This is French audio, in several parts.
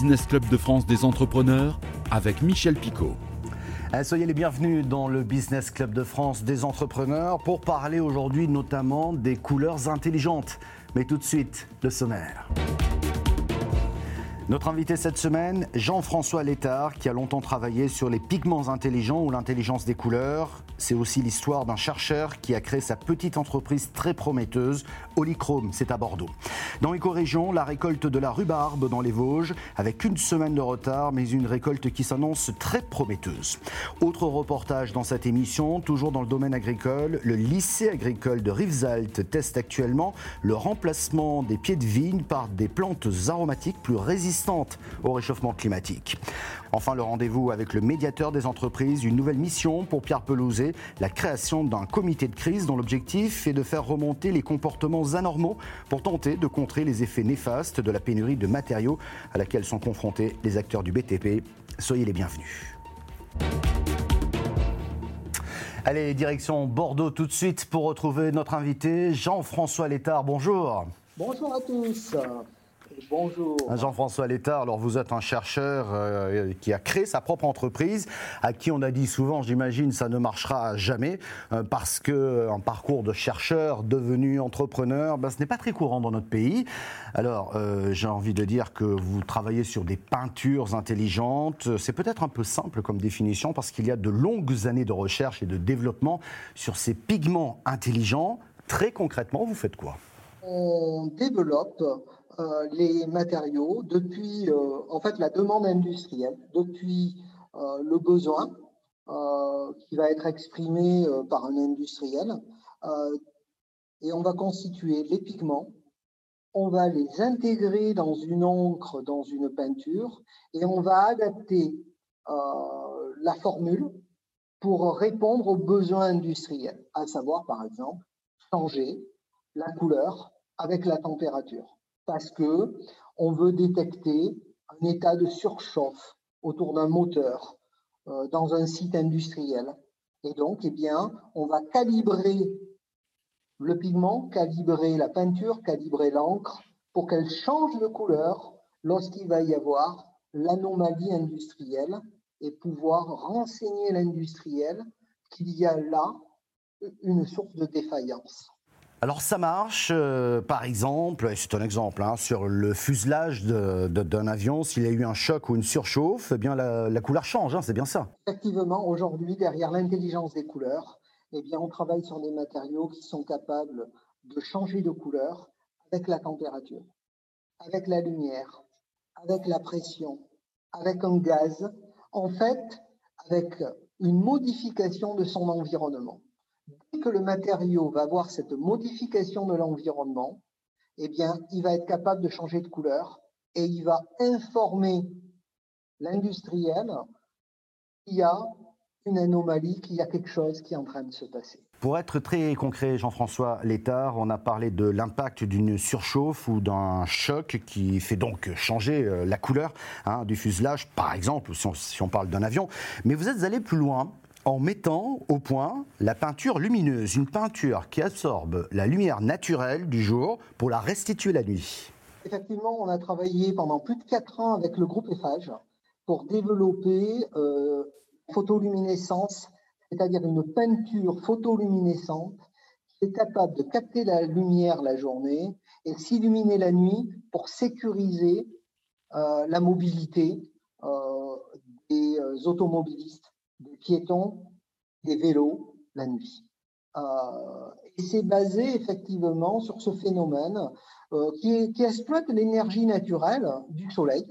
Business Club de France des entrepreneurs avec Michel Picot. Eh, soyez les bienvenus dans le Business Club de France des entrepreneurs pour parler aujourd'hui notamment des couleurs intelligentes. Mais tout de suite, le sommaire. Notre invité cette semaine, Jean-François Létard, qui a longtemps travaillé sur les pigments intelligents ou l'intelligence des couleurs. C'est aussi l'histoire d'un chercheur qui a créé sa petite entreprise très prometteuse, Olichrome, c'est à Bordeaux. Dans l'éco-région, la récolte de la rhubarbe dans les Vosges, avec une semaine de retard, mais une récolte qui s'annonce très prometteuse. Autre reportage dans cette émission, toujours dans le domaine agricole, le lycée agricole de Rivesaltes teste actuellement le remplacement des pieds de vigne par des plantes aromatiques plus résistantes au réchauffement climatique. Enfin, le rendez-vous avec le médiateur des entreprises, une nouvelle mission pour Pierre Pelouzet, la création d'un comité de crise dont l'objectif est de faire remonter les comportements anormaux pour tenter de contrer les effets néfastes de la pénurie de matériaux à laquelle sont confrontés les acteurs du BTP. Soyez les bienvenus. Allez, direction Bordeaux tout de suite pour retrouver notre invité, Jean-François Létard. Bonjour. Bonjour à tous. Bonjour. Jean-François Létard, alors vous êtes un chercheur euh, qui a créé sa propre entreprise, à qui on a dit souvent, j'imagine, ça ne marchera jamais, euh, parce qu'un parcours de chercheur devenu entrepreneur, ben, ce n'est pas très courant dans notre pays. Alors, euh, j'ai envie de dire que vous travaillez sur des peintures intelligentes. C'est peut-être un peu simple comme définition, parce qu'il y a de longues années de recherche et de développement sur ces pigments intelligents. Très concrètement, vous faites quoi? On développe euh, les matériaux depuis euh, en fait la demande industrielle, depuis euh, le besoin qui va être exprimé par un industriel, et on va constituer les pigments on va les intégrer dans une encre, dans une peinture, et on va adapter la formule pour répondre aux besoins industriels, à savoir par exemple changer la couleur avec la température parce que on veut détecter un état de surchauffe autour d'un moteur euh, dans un site industriel. Et donc, eh bien, on va calibrer le pigment, calibrer la peinture, calibrer l'encre pour qu'elle change de couleur lorsqu'il va y avoir l'anomalie industrielle et pouvoir renseigner l'industriel qu'il y a là une source de défaillance. Alors ça marche, euh, par exemple, c'est un exemple, hein, sur le fuselage d'un avion, s'il y a eu un choc ou une surchauffe, eh bien la, couleur change, hein, c'est bien ça. Effectivement, aujourd'hui, derrière l'intelligence des couleurs, eh bien, on travaille sur des matériaux qui sont capables de changer de couleur avec la température, avec la lumière, avec la pression, avec un gaz, en fait, avec une modification de son environnement que le matériau va avoir cette modification de l'environnement, eh bien, il va être capable de changer de couleur et il va informer l'industriel qu'il y a une anomalie, qu'il y a quelque chose qui est en train de se passer. Pour être très concret, Jean-François Létard, on a parlé de l'impact d'une surchauffe ou d'un choc qui fait donc changer euh, la couleur hein, du fuselage, par exemple, si on parle d'un avion. Mais vous êtes allé plus loin en mettant au point la peinture lumineuse, une peinture qui absorbe la lumière naturelle du jour pour la restituer la nuit. Effectivement, on a travaillé pendant plus de 4 ans avec le groupe EFAGE pour développer euh, photoluminescence, c'est-à-dire une peinture photoluminescente qui est capable de capter la lumière la journée et s'illuminer la nuit pour sécuriser euh, la mobilité euh, des euh, automobilistes des piétons, des vélos la nuit. Euh, et c'est basé effectivement sur ce phénomène euh, qui, exploite l'énergie naturelle du soleil,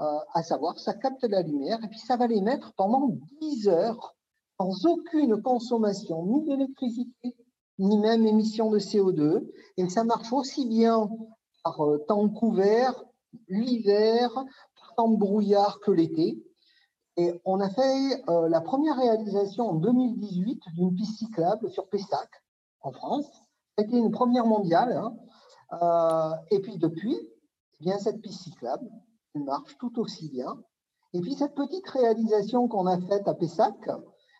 euh, à savoir ça capte la lumière et puis ça va les mettre pendant 10 heures sans aucune consommation ni d'électricité ni même émission de CO2 et ça marche aussi bien par temps couvert, l'hiver, par temps brouillard que l'été. Et on a fait euh, la première réalisation en 2018 d'une piste cyclable sur Pessac, en France. C'était une première mondiale. Hein. Euh, et puis depuis, eh bien cette piste cyclable marche tout aussi bien. Et puis cette petite réalisation qu'on a faite à Pessac,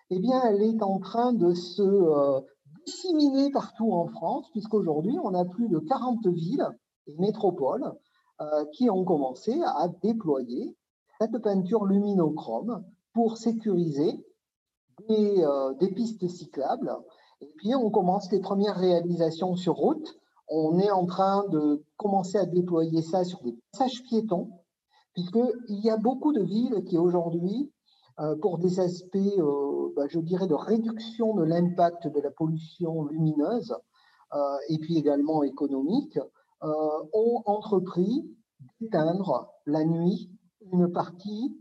eh bien, elle est en train de se euh, disséminer partout en France, puisqu'aujourd'hui, on a plus de 40 villes et métropoles qui ont commencé à déployer cette peinture luminochrome pour sécuriser des, des pistes cyclables. Et puis, on commence les premières réalisations sur route. On est en train de commencer à déployer ça sur des passages piétons, puisqu'il y a beaucoup de villes qui aujourd'hui, euh, pour des aspects, euh, bah, je dirais, de réduction de l'impact de la pollution lumineuse, euh, et puis également économique, ont entrepris d'éteindre la nuit une partie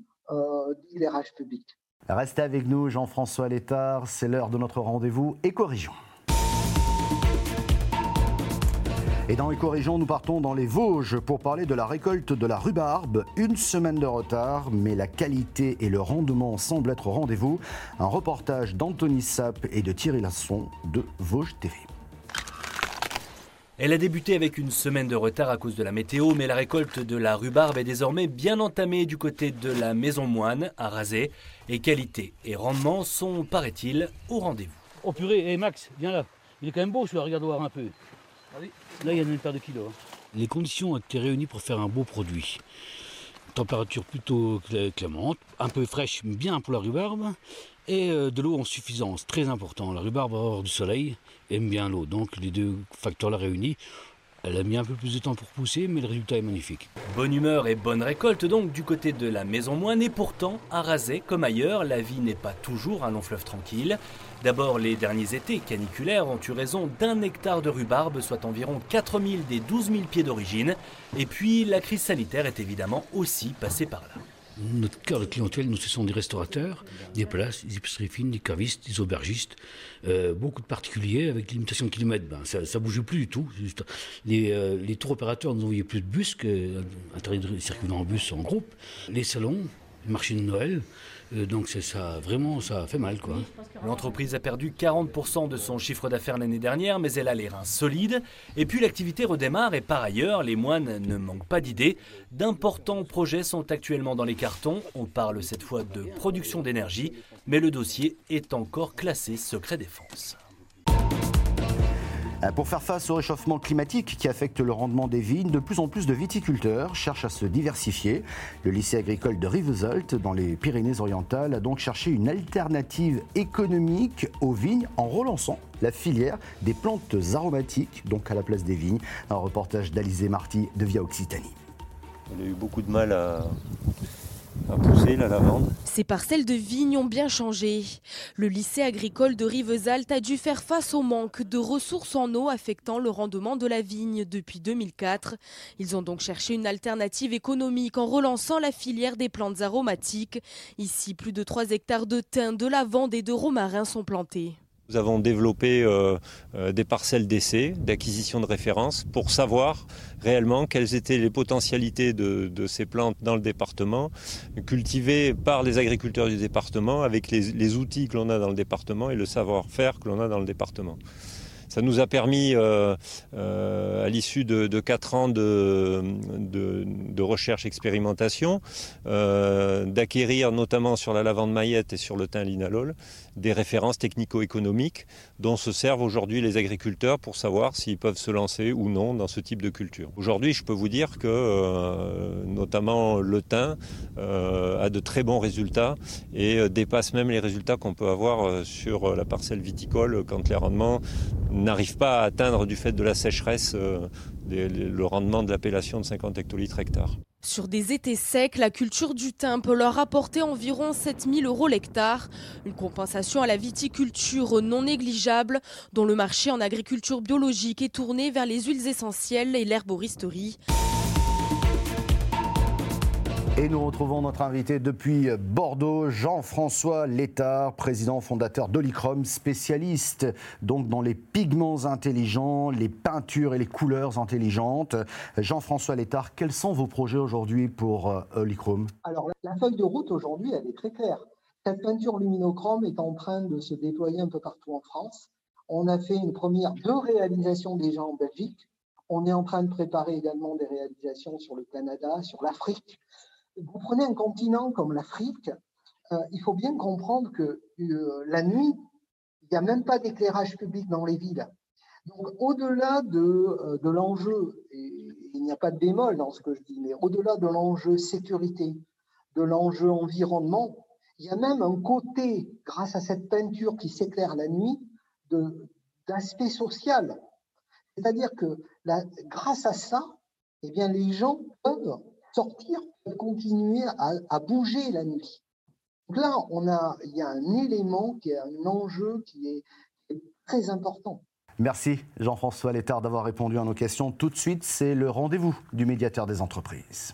d'éclairage public. Restez avec nous, Jean-François Létard, c'est l'heure de notre rendez-vous Éco-Région. Et dans Éco-Région, nous partons dans les Vosges pour parler de la récolte de la rhubarbe. Une semaine de retard, mais la qualité et le rendement semblent être au rendez-vous. Un reportage d'Anthony Sapp et de Thierry Lasson de Vosges TV. Elle a débuté avec une semaine de retard à cause de la météo, mais la récolte de la rhubarbe est désormais bien entamée du côté de la Maison Moine, à Rasé, et qualité et rendement sont, paraît-il, au rendez-vous. Oh purée, et Max, viens là. Il est quand même beau celui-là, regarde voir un peu. Là, il y a une paire de kilos. Hein. Les conditions ont été réunies pour faire un beau produit. Température plutôt clémente, un peu fraîche, bien pour la rhubarbe, et euh, de l'eau en suffisance, très important. La rhubarbe hors du soleil aime bien l'eau, donc les deux facteurs là réunis elle a mis un peu plus de temps pour pousser, mais le résultat est magnifique. Bonne humeur et bonne récolte donc du côté de la Maison Moine, et pourtant, à comme ailleurs, la vie n'est pas toujours un long fleuve tranquille. D'abord, les derniers étés caniculaires ont eu raison d'un hectare de rhubarbe, soit environ 4000 des 12 000 pieds d'origine. Et puis, la crise sanitaire est évidemment aussi passée par là. Notre cœur de clientèle, nous, ce sont des restaurateurs, des places, des épiceries fines, des cavistes, des aubergistes, euh, beaucoup de particuliers avec limitation de kilomètres. Ben, ça ne bougeait plus du tout. Les, euh, tours opérateurs nous envoyaient plus de bus, que, circulant en bus en groupe. Les salons, les marchés de Noël, donc c'est ça, vraiment, ça fait mal. quoi. L'entreprise a perdu 40% de son chiffre d'affaires l'année dernière, mais elle a les reins solides. Et puis l'activité redémarre et par ailleurs, les moines ne manquent pas d'idées. D'importants projets sont actuellement dans les cartons. On parle cette fois de production d'énergie, mais le dossier est encore classé secret défense. Euh, pour faire face au réchauffement climatique qui affecte le rendement des vignes, de plus en plus de viticulteurs cherchent à se diversifier. Le lycée agricole de Rivesaltes, dans les Pyrénées-Orientales, a donc cherché une alternative économique aux vignes en relançant la filière des plantes aromatiques, donc à la place des vignes. Un reportage d'Alizé Marty de Via Occitanie. On a eu beaucoup de mal à, Ces parcelles de vignes ont bien changé. Le lycée agricole de Rivesaltes a dû faire face au manque de ressources en eau affectant le rendement de la vigne depuis 2004. Ils ont donc cherché une alternative économique en relançant la filière des plantes aromatiques. Ici, plus de 3 hectares de thym, de lavande et de romarin sont plantés. Nous avons développé euh, euh, des parcelles d'essai, d'acquisition de référence pour savoir réellement quelles étaient les potentialités de, ces plantes dans le département, cultivées par les agriculteurs du département avec les outils que l'on a dans le département et le savoir-faire que l'on a dans le département. Ça nous a permis, euh, euh, à l'issue de, de, 4 ans de, recherche-expérimentation, euh, d'acquérir notamment sur la lavande maillette et sur le thym linalol des références technico-économiques dont se servent aujourd'hui les agriculteurs pour savoir s'ils peuvent se lancer ou non dans ce type de culture. Aujourd'hui, je peux vous dire que notamment le thym a de très bons résultats et dépasse même les résultats qu'on peut avoir sur la parcelle viticole quand les rendements n'arrive pas à atteindre du fait de la sécheresse euh, le rendement de l'appellation de 50 hectolitres hectare. Sur des étés secs, la culture du thym peut leur apporter environ 7000 euros l'hectare, une compensation à la viticulture non négligeable, dont le marché en agriculture biologique est tourné vers les huiles essentielles et l'herboristerie. Et nous retrouvons notre invité depuis Bordeaux, Jean-François Létard, président fondateur d'Olichrome, spécialiste donc dans les pigments intelligents, les peintures et les couleurs intelligentes. Jean-François Létard, quels sont vos projets aujourd'hui pour euh, Olichrome? Alors la feuille de route aujourd'hui, elle est très claire. Cette peinture luminochrome est en train de se déployer un peu partout en France. On a fait une première deux réalisations déjà en Belgique. On est en train de préparer également des réalisations sur le Canada, sur l'Afrique vous prenez un continent comme l'Afrique, euh, il faut bien comprendre que euh, la nuit, il n'y a même pas d'éclairage public dans les villes. Donc, au-delà de, euh, de l'enjeu et, il n'y a pas de bémol dans ce que je dis, mais au-delà de l'enjeu sécurité, de l'enjeu environnement, il y a même un côté, grâce à cette peinture qui s'éclaire la nuit, d'aspect social. C'est-à-dire que grâce à ça, eh bien, les gens peuvent sortir, continuer à, bouger la nuit. Donc là, on a, il y a un élément qui est un enjeu qui est, très important. Merci Jean-François Létard d'avoir répondu à nos questions. Tout de suite, c'est le rendez-vous du médiateur des entreprises.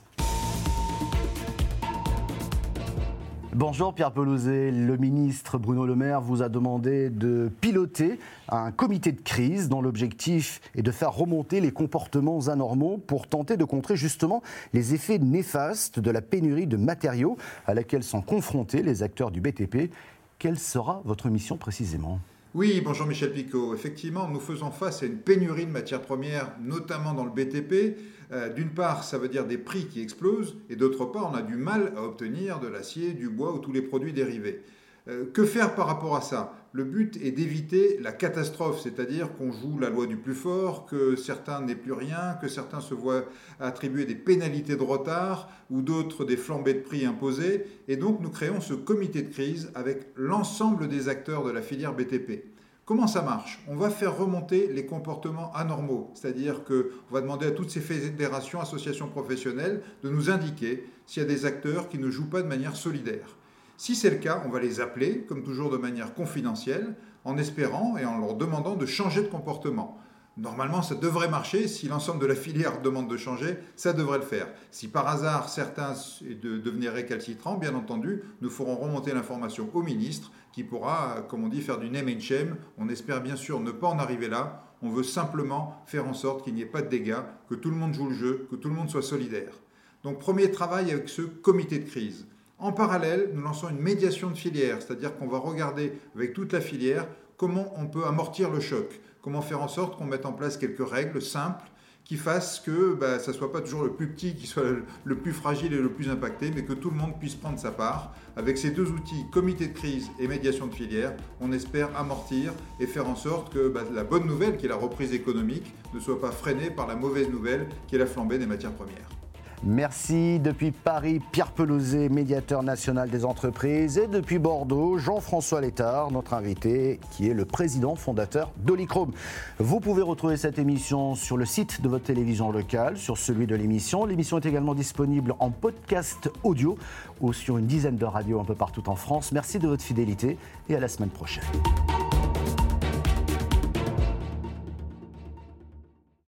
Bonjour Pierre Pelouzet, le ministre Bruno Le Maire vous a demandé de piloter un comité de crise dont l'objectif est de faire remonter les comportements anormaux pour tenter de contrer justement les effets néfastes de la pénurie de matériaux à laquelle sont confrontés les acteurs du BTP. Quelle sera votre mission précisément? Oui, bonjour Michel Picot. Effectivement, nous faisons face à une pénurie de matières premières, notamment dans le BTP. Euh, d'une part, ça veut dire des prix qui explosent, et d'autre part, on a du mal à obtenir de l'acier, du bois ou tous les produits dérivés. Euh, que faire par rapport à ça? Le but est d'éviter la catastrophe, c'est-à-dire qu'on joue la loi du plus fort, que certains n'aient plus rien, que certains se voient attribuer des pénalités de retard ou d'autres des flambées de prix imposées. Et donc nous créons ce comité de crise avec l'ensemble des acteurs de la filière BTP. Comment ça marche? On va faire remonter les comportements anormaux, c'est-à-dire qu'on va demander à toutes ces fédérations, associations professionnelles de nous indiquer s'il y a des acteurs qui ne jouent pas de manière solidaire. Si c'est le cas, on va les appeler, comme toujours de manière confidentielle, en espérant et en leur demandant de changer de comportement. Normalement, ça devrait marcher. Si l'ensemble de la filière demande de changer, ça devrait le faire. Si par hasard certains devenaient récalcitrants, bien entendu, nous ferons remonter l'information au ministre qui pourra, comme on dit, faire du name and shame. On espère bien sûr ne pas en arriver là. On veut simplement faire en sorte qu'il n'y ait pas de dégâts, que tout le monde joue le jeu, que tout le monde soit solidaire. Donc premier travail avec ce comité de crise. En parallèle, nous lançons une médiation de filière, c'est-à-dire qu'on va regarder avec toute la filière comment on peut amortir le choc, comment faire en sorte qu'on mette en place quelques règles simples qui fassent que bah, ça ne soit pas toujours le plus petit qui soit le plus fragile et le plus impacté, mais que tout le monde puisse prendre sa part. Avec ces deux outils, comité de crise et médiation de filière, on espère amortir et faire en sorte que bah, la bonne nouvelle, qui est la reprise économique, ne soit pas freinée par la mauvaise nouvelle, qui est la flambée des matières premières. Merci. Depuis Paris, Pierre Pelouzet, médiateur national des entreprises. Et depuis Bordeaux, Jean-François Létard, notre invité, qui est le président fondateur d'Olichrome. Vous pouvez retrouver cette émission sur le site de votre télévision locale, sur celui de l'émission. L'émission est également disponible en podcast audio ou sur une dizaine de radios un peu partout en France. Merci de votre fidélité et à la semaine prochaine.